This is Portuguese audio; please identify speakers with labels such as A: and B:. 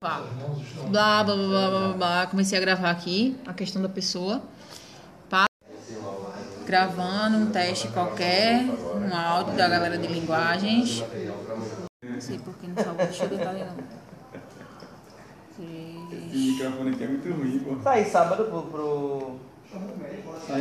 A: Blá, blá, blá, blá, blá, blá. Comecei a gravar aqui a questão da pessoa. Pá. Gravando um teste qualquer, um áudio da galera de linguagens. Não sei por que não salvou. Deixa eu tentar de novo.
B: Esse microfone aqui é muito ruim, pô.
C: Tá Sai sábado pro. pro...